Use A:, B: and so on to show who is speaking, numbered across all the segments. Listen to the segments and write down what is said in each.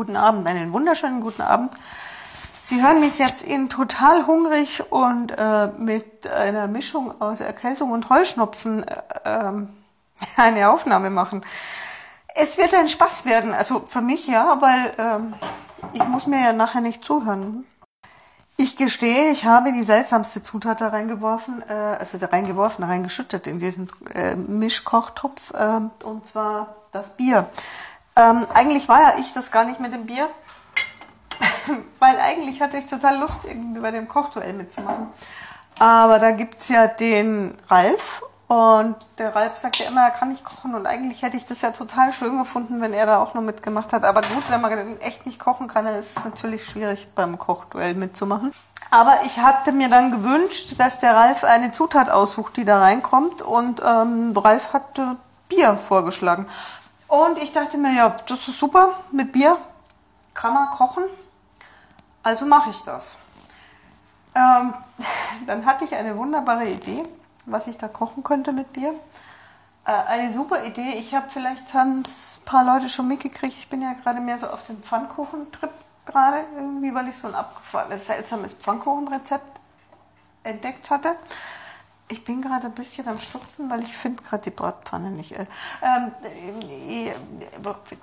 A: Guten Abend, einen wunderschönen guten Abend. Sie hören mich jetzt in total hungrig und äh, mit einer Mischung aus Erkältung und Heuschnupfen äh, ähm, eine Aufnahme machen. Es wird ein Spaß werden, also für mich ja, weil ähm, ich muss mir ja nachher nicht zuhören. Ich gestehe, ich habe die seltsamste Zutat da reingeworfen, äh, also da reingeworfen, reingeschüttet in diesen äh, Mischkochtopf, äh, und zwar das Bier. Ähm, eigentlich war ja ich das gar nicht mit dem Bier, weil eigentlich hatte ich total Lust, irgendwie bei dem Kochduell mitzumachen. Aber da gibt's ja den Ralf und der Ralf sagt ja immer, er kann nicht kochen und eigentlich hätte ich das ja total schön gefunden, wenn er da auch noch mitgemacht hat. Aber gut, wenn man echt nicht kochen kann, dann ist es natürlich schwierig beim Kochduell mitzumachen. Aber ich hatte mir dann gewünscht, dass der Ralf eine Zutat aussucht, die da reinkommt und ähm, Ralf hatte Bier vorgeschlagen. Und ich dachte mir, ja, das ist super mit Bier, kann man kochen, also mache ich das. Ähm, dann hatte ich eine wunderbare Idee was ich da kochen könnte mit Bier. Äh, eine super Idee. Ich habe vielleicht ein paar Leute schon mitgekriegt. Ich bin ja gerade mehr so auf dem Pfannkuchentrip gerade irgendwie, weil ich so ein abgefahrenes, seltsames Pfannkuchenrezept entdeckt hatte. Ich bin gerade ein bisschen am Stutzen, weil ich finde gerade die Bratpfanne nicht. Äh, ähm, äh,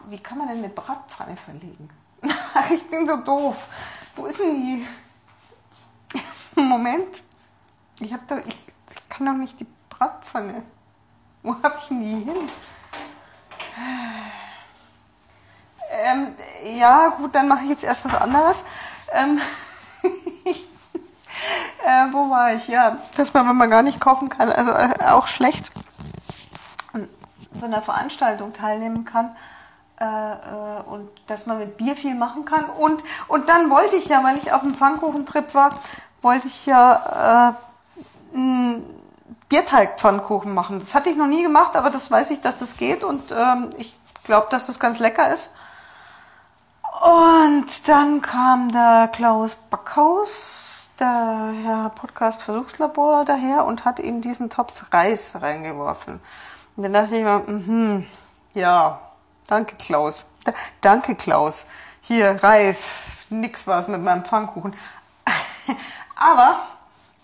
A: wie kann man denn eine Bratpfanne verlegen? ich bin so doof. Wo ist denn die? Moment. Ich habe da, ich kann doch nicht die Bratpfanne. Wo habe ich denn die hin? Ähm, ja, gut, dann mache ich jetzt erst was anderes. Ähm, äh, wo war ich? Ja, dass man, wenn man gar nicht kochen kann, also äh, auch schlecht an so einer Veranstaltung teilnehmen kann. Äh, äh, und dass man mit Bier viel machen kann. Und, und dann wollte ich ja, weil ich auf dem Pfannkuchentrip war, wollte ich ja äh, Bierteigpfannkuchen machen. Das hatte ich noch nie gemacht, aber das weiß ich, dass das geht und ähm, ich glaube, dass das ganz lecker ist. Und dann kam der Klaus Backhaus, der Herr Podcast Versuchslabor daher und hat in diesen Topf Reis reingeworfen. Und dann dachte ich mir, mhm, ja, danke Klaus. D danke Klaus. Hier, Reis. Nix was mit meinem Pfannkuchen. aber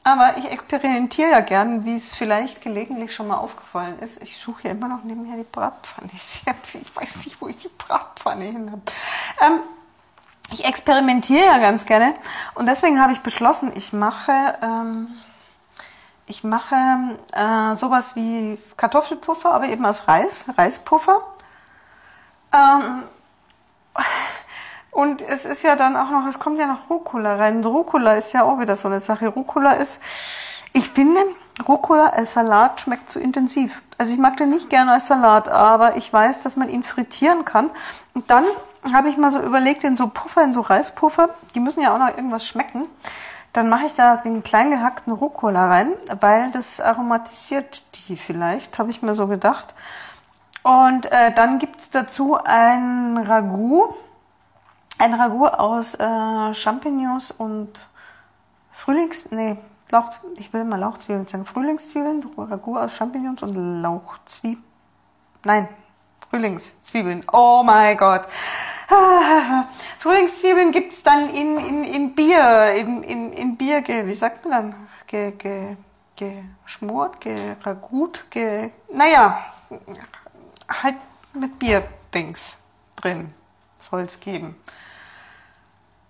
A: aber ich experimentiere ja gern, wie es vielleicht gelegentlich schon mal aufgefallen ist. Ich suche ja immer noch nebenher die Bratpfanne. Ich weiß nicht, wo ich die Bratpfanne hin habe. Ähm, ich experimentiere ja ganz gerne und deswegen habe ich beschlossen, ich mache, ähm, ich mache äh, sowas wie Kartoffelpuffer, aber eben aus Reis, Reispuffer. Ähm, und es ist ja dann auch noch, es kommt ja noch Rucola rein. Rucola ist ja auch wieder so eine Sache. Rucola ist, ich finde, Rucola als Salat schmeckt zu intensiv. Also ich mag den nicht gerne als Salat, aber ich weiß, dass man ihn frittieren kann. Und dann habe ich mal so überlegt, in so Puffer, in so Reispuffer, die müssen ja auch noch irgendwas schmecken. Dann mache ich da den klein gehackten Rucola rein, weil das aromatisiert die vielleicht, habe ich mir so gedacht. Und äh, dann gibt's dazu ein Ragout ein Ragout aus äh, Champignons und Frühlings... Nee, Lauch, ich will mal Lauchzwiebeln sagen. Frühlingszwiebeln, Ragout aus Champignons und Lauchzwiebeln. Nein, Frühlingszwiebeln. Oh mein Gott. Frühlingszwiebeln gibt's dann in, in, in Bier, in, in, in Bier, ge, wie sagt man dann? Ge, ge, geschmort, geragut, ge, naja, halt mit Bierdings drin soll's geben.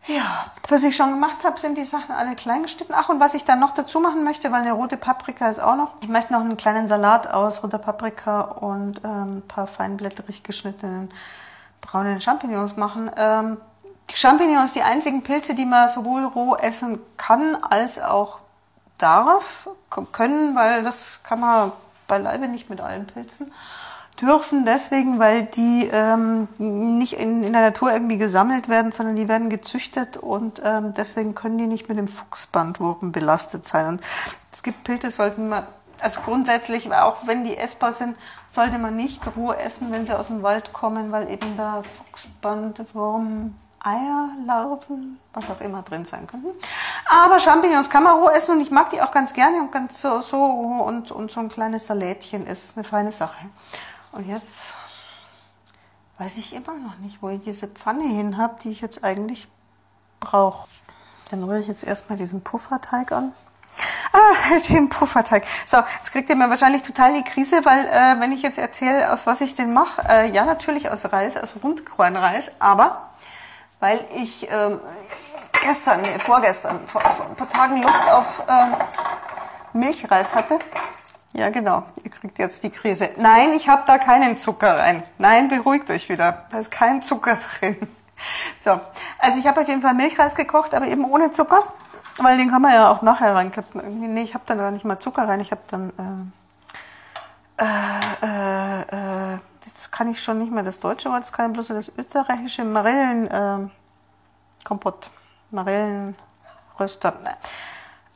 A: Ja, was ich schon gemacht habe, sind die Sachen alle klein geschnitten. Ach, und was ich dann noch dazu machen möchte, weil eine rote Paprika ist auch noch. Ich möchte noch einen kleinen Salat aus roter Paprika und ähm, ein paar feinblätterig geschnittenen braunen Champignons machen. Ähm, die Champignons, die einzigen Pilze, die man sowohl roh essen kann, als auch darf, können, weil das kann man beileibe nicht mit allen Pilzen dürfen deswegen, weil die ähm, nicht in, in der Natur irgendwie gesammelt werden, sondern die werden gezüchtet und ähm, deswegen können die nicht mit dem Fuchsbandwurm belastet sein. Und es gibt Pilze, sollten man, also grundsätzlich, auch wenn die essbar sind, sollte man nicht roh essen, wenn sie aus dem Wald kommen, weil eben da Fuchsbandwurm Eier, Larven, was auch immer drin sein könnten. Aber Champignons kann man roh essen und ich mag die auch ganz gerne und ganz so, so und, und so ein kleines Salätchen ist eine feine Sache. Und jetzt weiß ich immer noch nicht, wo ich diese Pfanne hin habe, die ich jetzt eigentlich brauche. Dann rühre ich jetzt erstmal diesen Pufferteig an. Ah, den Pufferteig. So, jetzt kriegt ihr mir wahrscheinlich total die Krise, weil äh, wenn ich jetzt erzähle, aus was ich den mache, äh, ja natürlich aus Reis, aus Rundkornreis, aber weil ich ähm, gestern, nee, vorgestern, vor, vor ein paar Tagen Lust auf ähm, Milchreis hatte. Ja, genau, ihr kriegt jetzt die Krise. Nein, ich habe da keinen Zucker rein. Nein, beruhigt euch wieder, da ist kein Zucker drin. So, also ich habe auf jeden Fall Milchreis gekocht, aber eben ohne Zucker. Weil den kann man ja auch nachher reinkippen. Irgendwie, nee, ich habe dann gar nicht mal Zucker rein. Ich habe dann, äh, äh, äh, jetzt kann ich schon nicht mehr das deutsche Wort, das kann ich bloß das österreichische Marillenkompott. Äh, Marillenröster.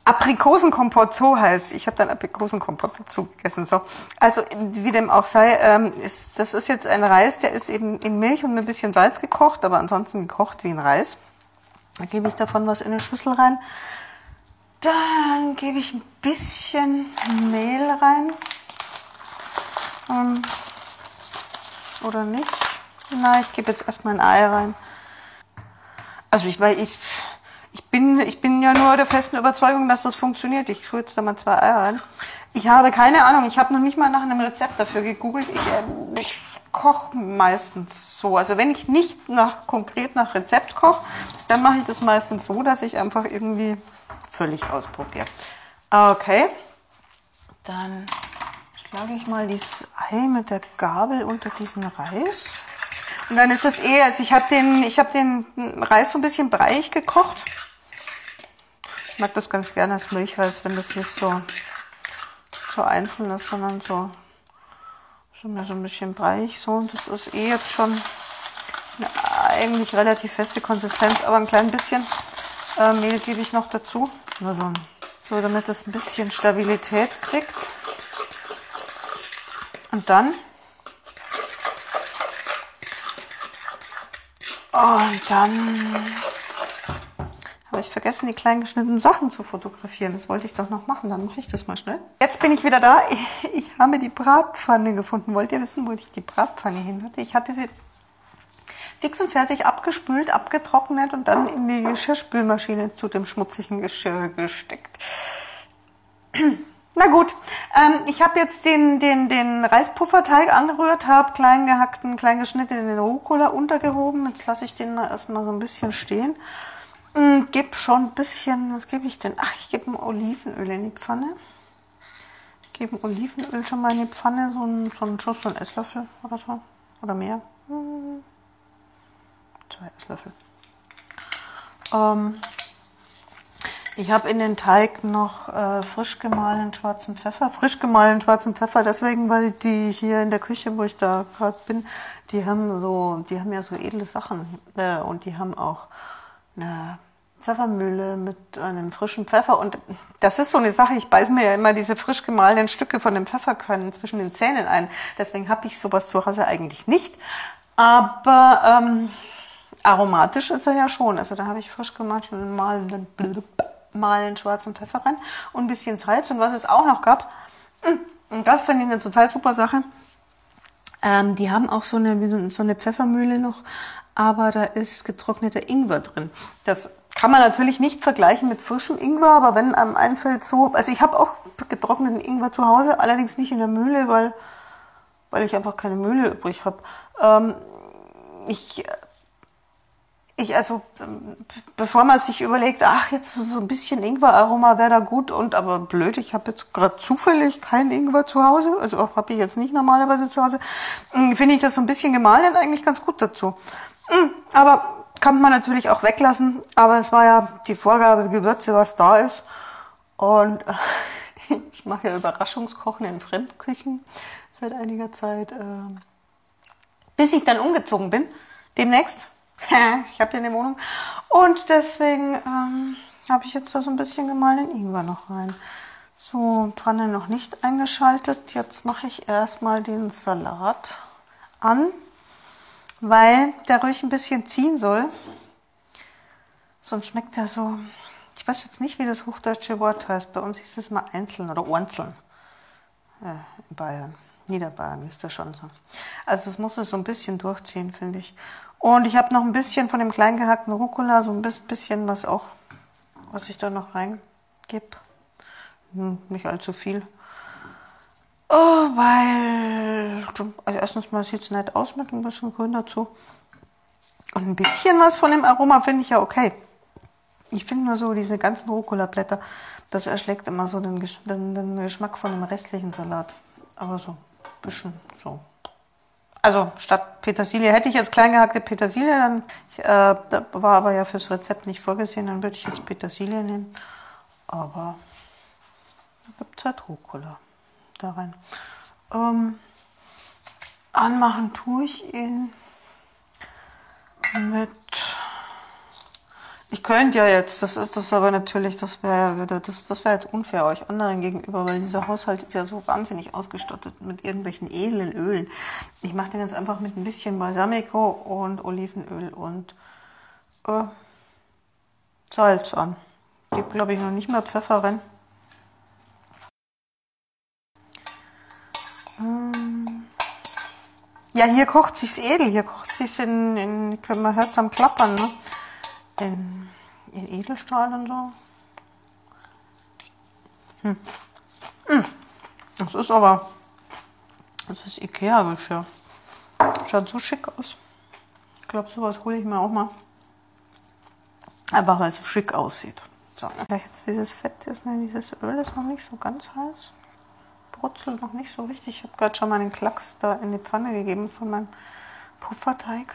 A: Aprikosenkompott, so heißt. Ich habe dann Aprikosenkompott dazu gegessen. So. Also wie dem auch sei, ähm, ist, das ist jetzt ein Reis, der ist eben in Milch und ein bisschen Salz gekocht, aber ansonsten gekocht wie ein Reis. Da gebe ich davon was in eine Schüssel rein. Dann gebe ich ein bisschen Mehl rein. Ähm, oder nicht? Nein, ich gebe jetzt erstmal ein Ei rein. Also ich, weil ich, ich, bin, ich bin ja nur der festen Überzeugung, dass das funktioniert. Ich tue da mal zwei Eier rein. Ich habe keine Ahnung, ich habe noch nicht mal nach einem Rezept dafür gegoogelt. Ich, äh, ich koche meistens so. Also wenn ich nicht nach, konkret nach Rezept koche, dann mache ich das meistens so, dass ich einfach irgendwie völlig ausprobiere. Okay, dann schlage ich mal dieses Ei mit der Gabel unter diesen Reis. Und dann ist es eh, also ich habe den, ich den Reis so ein bisschen breiig gekocht. Ich mag das ganz gerne als Milchreis, wenn das nicht so, so einzeln ist, sondern so so mehr so ein bisschen breich so und das ist eh jetzt schon eine eigentlich relativ feste Konsistenz, aber ein klein bisschen äh, Mehl gebe ich noch dazu. So, damit es ein bisschen Stabilität kriegt. Und dann und dann habe ich vergessen, die kleinen geschnittenen Sachen zu fotografieren. Das wollte ich doch noch machen. Dann mache ich das mal schnell. Jetzt bin ich wieder da. Ich habe die Bratpfanne gefunden. Wollt ihr wissen, wo ich die Bratpfanne hin hatte? Ich hatte sie fix und fertig abgespült, abgetrocknet und dann in die Geschirrspülmaschine zu dem schmutzigen Geschirr gesteckt. Na gut, ähm, ich habe jetzt den, den, den Reispufferteig angerührt, habe klein gehackten, klein geschnittenen Rucola untergehoben. Jetzt lasse ich den erstmal so ein bisschen stehen hm, gebe schon ein bisschen, was gebe ich denn? Ach, ich gebe ein Olivenöl in die Pfanne. Gebe ein Olivenöl schon mal in die Pfanne, so ein, so ein Schuss, so ein Esslöffel oder so. Oder mehr. Hm, zwei Esslöffel. Ähm, ich habe in den Teig noch äh, frisch gemahlenen schwarzen Pfeffer. Frisch gemahlenen schwarzen Pfeffer deswegen, weil die hier in der Küche, wo ich da gerade bin, die haben so, die haben ja so edle Sachen äh, und die haben auch eine Pfeffermühle mit einem frischen Pfeffer. Und das ist so eine Sache, ich beiße mir ja immer diese frisch gemahlenen Stücke von dem Pfefferkörnern zwischen den Zähnen ein. Deswegen habe ich sowas zu Hause eigentlich nicht. Aber ähm, aromatisch ist er ja schon. Also da habe ich frisch gemahlenen malenden, mahlen schwarzen Pfeffer rein und ein bisschen Salz. Und was es auch noch gab, mm, und das finde ich eine total super Sache, ähm, die haben auch so eine, so eine Pfeffermühle noch, aber da ist getrockneter Ingwer drin. Das kann man natürlich nicht vergleichen mit frischem Ingwer, aber wenn einem einfällt so, also ich habe auch getrockneten Ingwer zu Hause, allerdings nicht in der Mühle, weil, weil ich einfach keine Mühle übrig habe. Ähm, ich, ich, also, bevor man sich überlegt, ach, jetzt so ein bisschen Ingwer-Aroma wäre da gut und aber blöd, ich habe jetzt gerade zufällig keinen Ingwer zu Hause, also habe ich jetzt nicht normalerweise zu Hause, hm, finde ich das so ein bisschen gemahlen eigentlich ganz gut dazu. Hm, aber kann man natürlich auch weglassen, aber es war ja die Vorgabe Gewürze, was da ist. Und ich mache ja Überraschungskochen in Fremdküchen seit einiger Zeit, äh, bis ich dann umgezogen bin. Demnächst. ich habe ja eine Wohnung. Und deswegen ähm, habe ich jetzt da so ein bisschen gemahlenen Ingwer noch rein. So, Pfanne noch nicht eingeschaltet. Jetzt mache ich erstmal den Salat an weil der ruhig ein bisschen ziehen soll. Sonst schmeckt er so, ich weiß jetzt nicht, wie das hochdeutsche Wort heißt. Bei uns hieß es mal einzeln oder Ornzeln äh, in Bayern. Niederbayern ist das schon so. Also es muss es so ein bisschen durchziehen, finde ich. Und ich habe noch ein bisschen von dem klein gehackten Rucola, so ein bisschen was auch, was ich da noch reingebe. Hm, nicht allzu viel. Oh, weil, also erstens mal sieht es nett aus mit ein bisschen Grün dazu. Und ein bisschen was von dem Aroma finde ich ja okay. Ich finde nur so diese ganzen Rucola-Blätter, das erschlägt immer so den, den, den, Geschmack von dem restlichen Salat. Aber so, ein bisschen so. Also statt Petersilie hätte ich jetzt klein gehackte Petersilie, dann ich, äh, war aber ja fürs Rezept nicht vorgesehen, dann würde ich jetzt Petersilie nehmen. Aber da gibt es halt Rucola da rein. Ähm, anmachen tue ich ihn mit ich könnte ja jetzt, das ist das aber natürlich, das wäre das, das wäre jetzt unfair euch anderen gegenüber, weil dieser Haushalt ist ja so wahnsinnig ausgestattet mit irgendwelchen edlen Ölen. Ich mache den jetzt einfach mit ein bisschen Balsamico und Olivenöl und äh, Salz an. Gibt glaube ich noch nicht mal Pfeffer rein. Ja, hier kocht sich's edel, hier kocht sich's in, in man hört's am Klappern, ne? in, in Edelstahl und so. Hm. Hm. Das ist aber, das ist Ikea-Geschirr. Schaut so schick aus. Ich glaube, sowas hole ich mir auch mal. Einfach weil es so schick aussieht. So, jetzt dieses Fett, ist, ne, dieses Öl ist noch nicht so ganz heiß. Brutzelt noch nicht so richtig. Ich habe gerade schon mal den Klacks da in die Pfanne gegeben von meinem Pufferteig.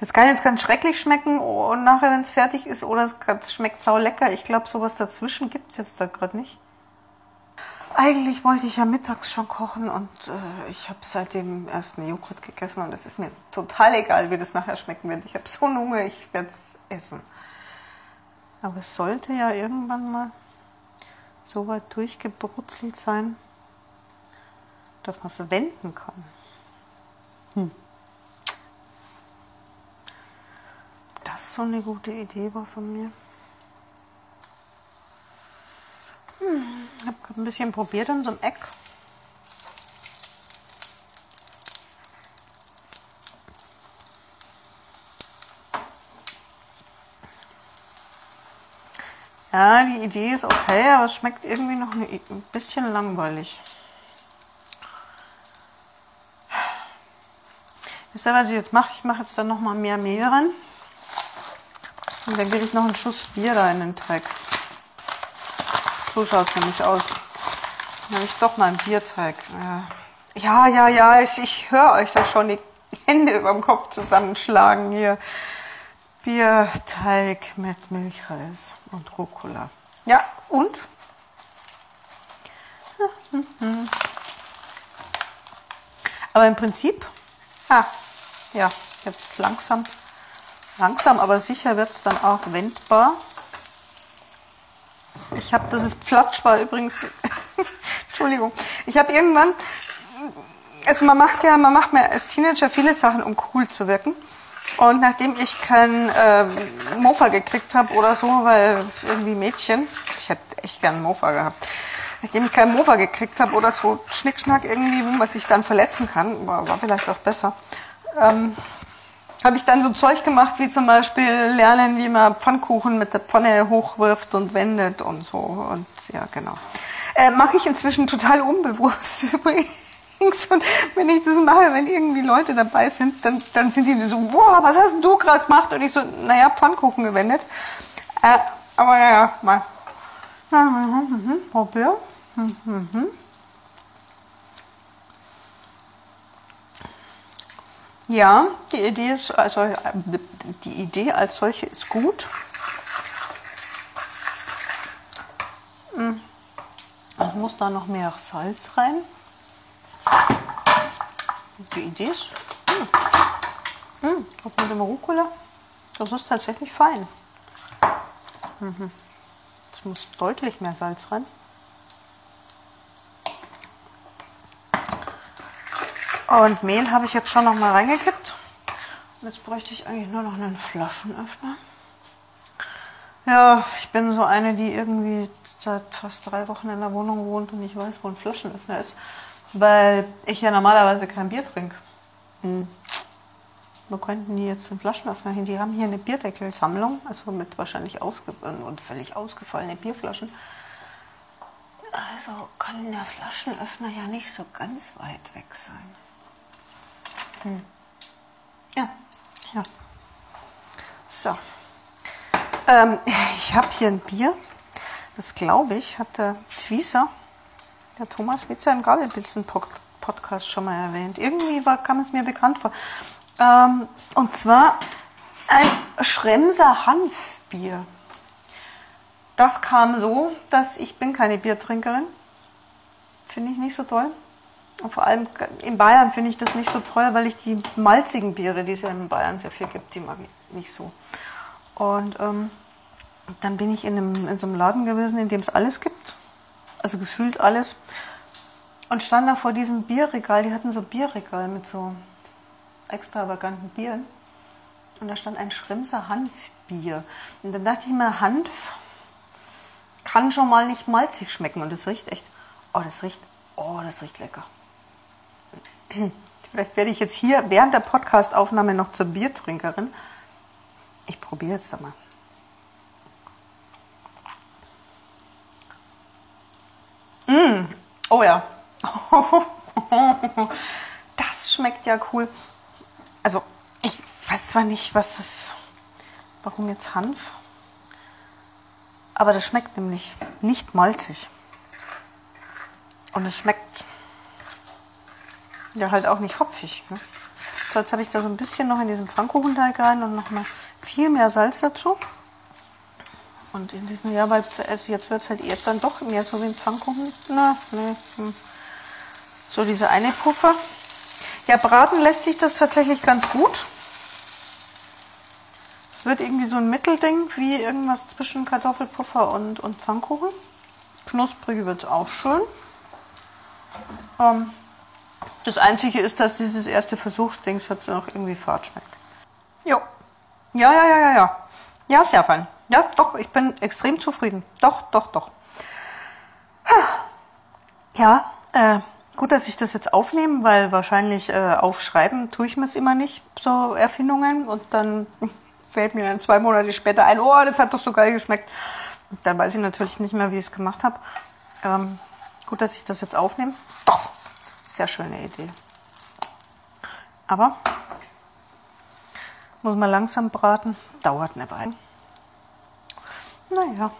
A: Das kann jetzt ganz schrecklich schmecken und nachher, wenn es fertig ist, oder es schmeckt sau lecker. Ich glaube, sowas dazwischen gibt es jetzt da gerade nicht. Eigentlich wollte ich ja mittags schon kochen und äh, ich habe seitdem erst einen Joghurt gegessen und es ist mir total egal, wie das nachher schmecken wird. Ich habe so einen Hunger, ich werde es essen. Aber es sollte ja irgendwann mal so weit durchgebrutzelt sein, dass man es wenden kann. Hm. das so eine gute Idee war von mir. Hm, ich habe ein bisschen probiert in so einem Eck. Ja, die Idee ist okay, aber es schmeckt irgendwie noch ein bisschen langweilig. Wisst ihr, was ich jetzt mache? Ich mache jetzt dann noch mal mehr Mehl ran. Und dann gebe ich noch einen Schuss Bier da in den Teig. So schaut es nämlich aus. Dann habe ich doch mal einen Bierteig. Ja, ja, ja, ich, ich höre euch da schon die Hände über dem Kopf zusammenschlagen hier. Bierteig mit Milchreis und Rucola. Ja, und? Aber im Prinzip, ah, ja, jetzt langsam Langsam aber sicher wird es dann auch wendbar. Ich habe, das ist Pflatschbar übrigens. Entschuldigung. Ich habe irgendwann, also man macht ja, man macht mir als Teenager viele Sachen, um cool zu wirken. Und nachdem ich kein äh, Mofa gekriegt habe oder so, weil irgendwie Mädchen, ich hätte echt gern Mofa gehabt, nachdem ich keinen Mofa gekriegt habe oder so Schnickschnack irgendwie, wo man sich dann verletzen kann, war, war vielleicht auch besser, ähm, habe ich dann so Zeug gemacht, wie zum Beispiel lernen, wie man Pfannkuchen mit der Pfanne hochwirft und wendet und so. Und ja, genau. Äh, mache ich inzwischen total unbewusst übrigens. Und wenn ich das mache, wenn irgendwie Leute dabei sind, dann, dann sind die so, wow, was hast du gerade gemacht? Und ich so, naja, Pfannkuchen gewendet. Äh, aber naja, mal. Probier. Mhm, mhm. Ja, die Idee, ist also, die Idee als solche ist gut. Es muss da noch mehr Salz rein. Die Idee ist, hm, hm, mit dem Rucola, das ist tatsächlich fein. Mhm. Es muss deutlich mehr Salz rein. Und Mehl habe ich jetzt schon noch mal reingekippt. Jetzt bräuchte ich eigentlich nur noch einen Flaschenöffner. Ja, ich bin so eine, die irgendwie seit fast drei Wochen in der Wohnung wohnt und ich weiß, wo ein Flaschenöffner ist, weil ich ja normalerweise kein Bier trinke. Hm. Wo könnten die jetzt den Flaschenöffner hin? Die haben hier eine Bierdeckelsammlung, also mit wahrscheinlich ausge und völlig ausgefallene Bierflaschen. Also kann der Flaschenöffner ja nicht so ganz weit weg sein. Hm. Ja, ja. So. Ähm, ich habe hier ein Bier. Das glaube ich, hat der Zwieser, der Thomas Witzer im Gabelblitzen-Podcast schon mal erwähnt. Irgendwie war, kam es mir bekannt vor. Ähm, und zwar ein Schremser Hanfbier. Das kam so, dass ich bin keine Biertrinkerin. Finde ich nicht so toll. Und vor allem in Bayern finde ich das nicht so toll, weil ich die malzigen Biere, die es ja in Bayern sehr viel gibt, die mag ich nicht so. Und ähm, dann bin ich in, einem, in so einem Laden gewesen, in dem es alles gibt. Also gefühlt alles. Und stand da vor diesem Bierregal. Die hatten so Bierregal mit so extravaganten Bieren. Und da stand ein Schremser Hanfbier. Und dann dachte ich mir, Hanf kann schon mal nicht malzig schmecken. Und das riecht echt, oh, das riecht, oh, das riecht lecker. Vielleicht werde ich jetzt hier während der Podcastaufnahme noch zur Biertrinkerin. Ich probiere jetzt da mal. Oh ja. Das schmeckt ja cool. Also, ich weiß zwar nicht, was das. Warum jetzt Hanf? Aber das schmeckt nämlich nicht malzig. Und es schmeckt ja halt auch nicht hopfig. Ne? So, jetzt habe ich da so ein bisschen noch in diesen Pfannkuchenteig rein und noch mal viel mehr Salz dazu. Und in diesem Jahr, weil also jetzt wird es halt eher dann doch mehr so wie ein Pfannkuchen. Na, ne, hm. So diese eine Puffer. Ja, braten lässt sich das tatsächlich ganz gut. Es wird irgendwie so ein Mittelding, wie irgendwas zwischen Kartoffelpuffer und, und Pfannkuchen. Knusprig wird es auch schön. Ähm, das Einzige ist, dass dieses erste Versuchsdings jetzt noch irgendwie fad schmeckt. Jo. Ja, ja, ja, ja, ja. Ja, sehr fein. Ja, doch, ich bin extrem zufrieden. Doch, doch, doch. Ja, äh, gut, dass ich das jetzt aufnehme, weil wahrscheinlich äh, aufschreiben tue ich mir es immer nicht, so Erfindungen. Und dann fällt mir dann zwei Monate später ein, oh, das hat doch so geil geschmeckt. Und dann weiß ich natürlich nicht mehr, wie ich es gemacht habe. Ähm, gut, dass ich das jetzt aufnehme. Doch, sehr schöne Idee. Aber muss man langsam braten, dauert eine Weile. Naja.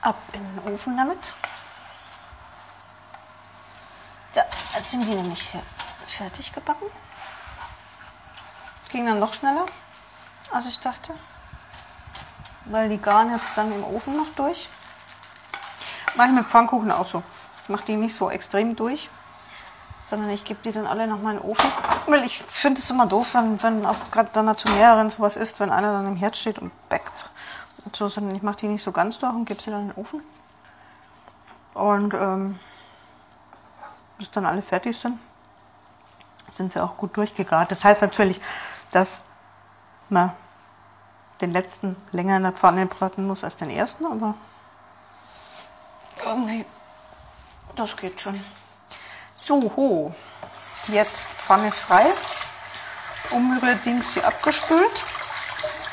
A: Ab in den Ofen damit. Ja, jetzt sind die nämlich fertig gebacken. Ging dann noch schneller, als ich dachte. Weil die garen jetzt dann im Ofen noch durch. Mache ich mit Pfannkuchen auch so. Mache die nicht so extrem durch, sondern ich gebe die dann alle noch mal in den Ofen. Weil ich finde es immer doof, wenn, wenn auch gerade man zu mehreren sowas isst, wenn einer dann im Herd steht und backt. Und so, sondern ich mache die nicht so ganz durch und gebe sie dann in den Ofen. Und ähm, bis dann alle fertig sind, sind sie auch gut durchgegart. Das heißt natürlich, dass man den letzten länger in der Pfanne braten muss als den ersten, aber irgendwie, das geht schon. So, ho. Jetzt Pfanne frei. Umrührdings hier abgespült.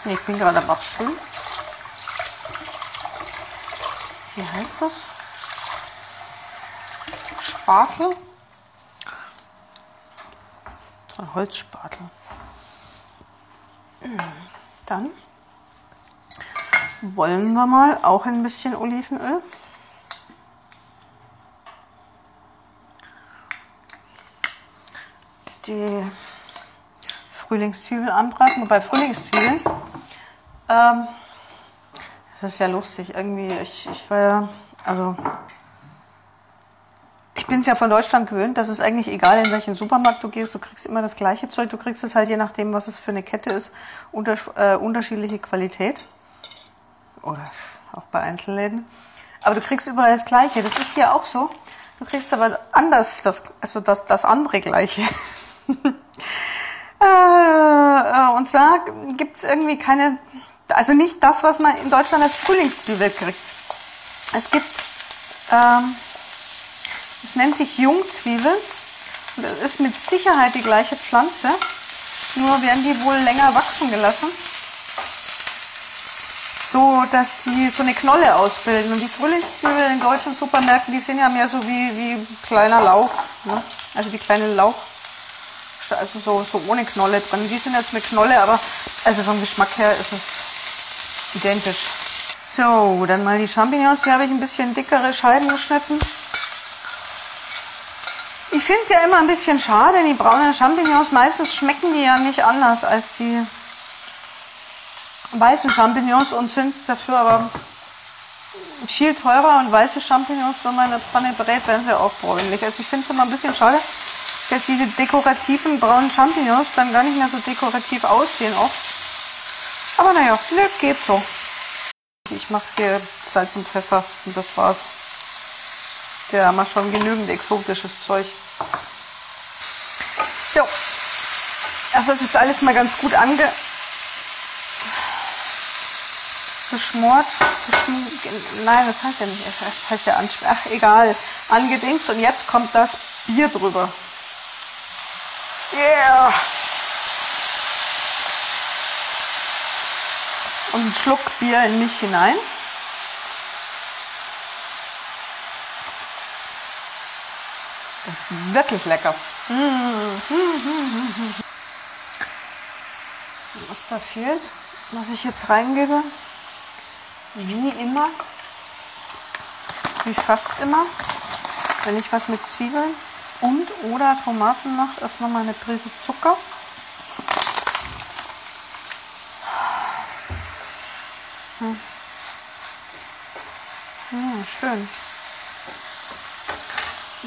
A: Ne, ich bin gerade am Abspülen. Wie heißt das? Spatel. Ein Holzspatel. Dann wollen wir mal auch ein bisschen Olivenöl. Die Frühlingszwiebeln anbraten. Wobei Frühlingszwiebeln, ähm, das ist ja lustig. Irgendwie, ich, ich war ja, also ich bin es ja von Deutschland gewöhnt, dass es eigentlich egal, in welchen Supermarkt du gehst, du kriegst immer das gleiche Zeug. Du kriegst es halt je nachdem, was es für eine Kette ist, unter, äh, unterschiedliche Qualität. Oder auch bei Einzelläden. Aber du kriegst überall das Gleiche. Das ist hier auch so. Du kriegst aber anders das, also das, das andere Gleiche. Äh, und zwar gibt es irgendwie keine, also nicht das, was man in Deutschland als Frühlingszwiebel kriegt. Es gibt, ähm, es nennt sich Jungzwiebel. Und das ist mit Sicherheit die gleiche Pflanze. Nur werden die wohl länger wachsen gelassen. So, dass sie so eine Knolle ausbilden. Und die Frühlingszwiebeln in deutschen Supermärkten, die sind ja mehr so wie, wie kleiner Lauch. Ne? Also die kleine Lauch, also so, so ohne Knolle drin. Die sind jetzt mit Knolle, aber also vom Geschmack her ist es identisch. So, dann mal die Champignons. Die habe ich ein bisschen dickere Scheiben geschnitten. Ich finde es ja immer ein bisschen schade, die braunen Champignons, meistens schmecken die ja nicht anders als die weißen Champignons und sind dafür aber viel teurer und weiße Champignons, wenn man in der Pfanne brät, werden sie auch bräunlich. Also ich finde es immer ein bisschen schade, dass diese dekorativen braunen Champignons dann gar nicht mehr so dekorativ aussehen oft. Aber naja, ne, geht so. Ich mache hier Salz und Pfeffer und das war's. Der haben wir schon genügend exotisches Zeug. So. Also das ist alles mal ganz gut ange geschmort. Nein, das heißt ja nicht. Das heißt ja ach egal. Angedingst und jetzt kommt das Bier drüber. Yeah! Und einen Schluck Bier in mich hinein. Das ist wirklich lecker. Was da fehlt, was ich jetzt reingebe, wie immer, wie fast immer, wenn ich was mit Zwiebeln und oder Tomaten mache, ist nochmal eine Prise Zucker. Hm. Hm, schön.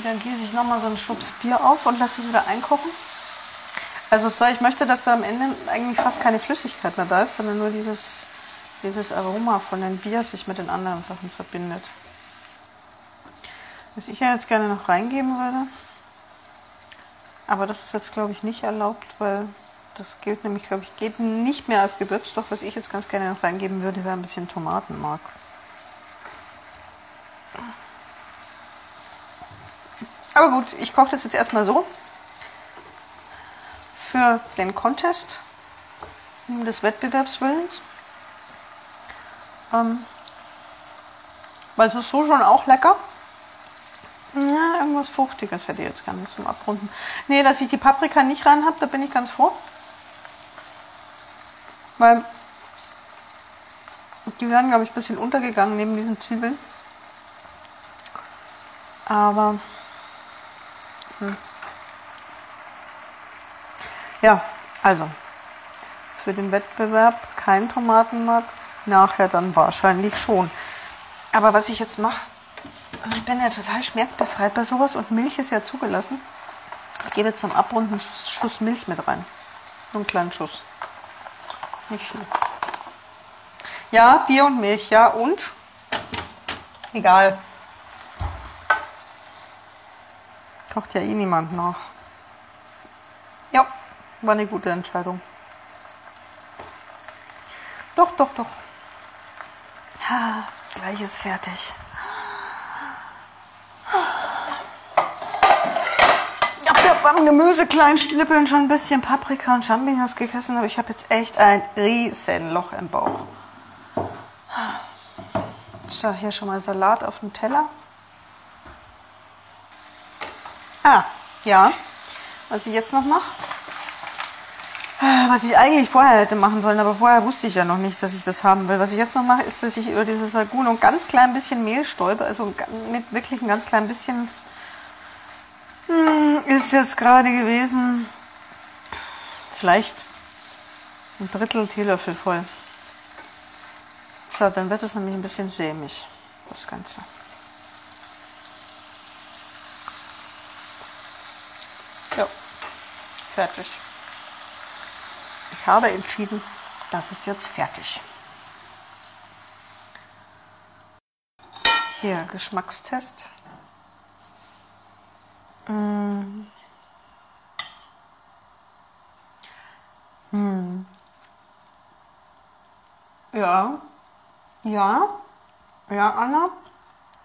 A: Dann gieße ich nochmal so einen Schluck Bier auf und lasse es wieder einkochen. Also so, ich möchte, dass da am Ende eigentlich fast keine Flüssigkeit mehr da ist, sondern nur dieses, dieses Aroma von dem Bier sich mit den anderen Sachen verbindet. Was ich ja jetzt gerne noch reingeben würde, aber das ist jetzt glaube ich nicht erlaubt, weil das gilt nämlich, glaube ich, geht nicht mehr als Gewürzstoff. Was ich jetzt ganz gerne noch reingeben würde, wäre ein bisschen Tomatenmark. Aber gut, ich koche das jetzt erstmal so für den Contest des Wettbewerbswillens. Ähm, weil es ist so schon auch lecker. Ja, irgendwas Fruchtiges hätte ich jetzt gerne zum Abrunden. Nee, dass ich die Paprika nicht rein habe, da bin ich ganz froh. Weil die werden, glaube ich, ein bisschen untergegangen neben diesen Zwiebeln. Aber hm. Ja, also für den Wettbewerb kein Tomatenmark, nachher dann wahrscheinlich schon. Aber was ich jetzt mache, ich bin ja total schmerzbefreit bei sowas und Milch ist ja zugelassen. Ich gebe zum Abrunden einen Schuss Milch mit rein. So einen kleinen Schuss. Nicht viel. Ja, Bier und Milch, ja und? Egal. Kocht ja eh niemand nach. Ja, war eine gute Entscheidung. Doch, doch, doch. Ja, gleich ist fertig. Ich habe ja beim Gemüse klein Schnippeln schon ein bisschen Paprika und Champignons gegessen, aber ich habe jetzt echt ein riesen Loch im Bauch. So, hier schon mal Salat auf dem Teller. Ah, ja. Was ich jetzt noch mache, was ich eigentlich vorher hätte machen sollen, aber vorher wusste ich ja noch nicht, dass ich das haben will. Was ich jetzt noch mache, ist, dass ich über dieses Saguno ein ganz klein bisschen Mehl stäube, also mit wirklich ein ganz klein bisschen ist jetzt gerade gewesen, vielleicht ein Drittel Teelöffel voll. So, dann wird es nämlich ein bisschen sämig, das Ganze. Ja, fertig. Ich habe entschieden, das ist jetzt fertig. Hier, Geschmackstest. Ja. Ja. Ja, Anna.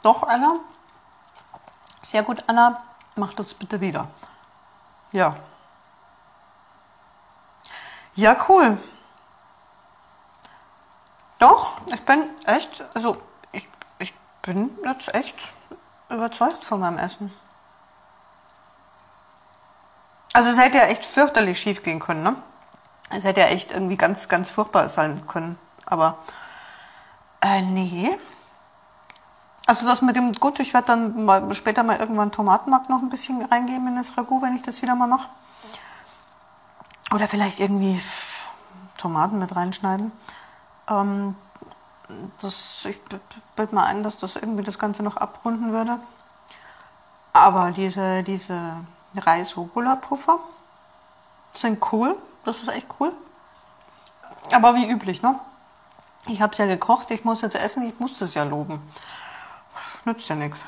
A: Doch, Anna. Sehr gut, Anna. Mach das bitte wieder. Ja. Ja, cool. Doch, ich bin echt, also ich, ich bin jetzt echt überzeugt von meinem Essen. Also es hätte ja echt fürchterlich schief gehen können, ne? Es hätte ja echt irgendwie ganz, ganz furchtbar sein können. Aber äh, nee. Also das mit dem, gut, ich werde dann mal, später mal irgendwann Tomatenmark noch ein bisschen reingeben in das Ragout, wenn ich das wieder mal mache. Oder vielleicht irgendwie Tomaten mit reinschneiden. Ähm, das, ich bilde mal ein, dass das irgendwie das Ganze noch abrunden würde. Aber diese, diese Reis-Rucola-Puffer sind cool. Das ist echt cool. Aber wie üblich, ne? Ich habe es ja gekocht, ich muss jetzt essen, ich muss das ja loben. Nützt ja nichts.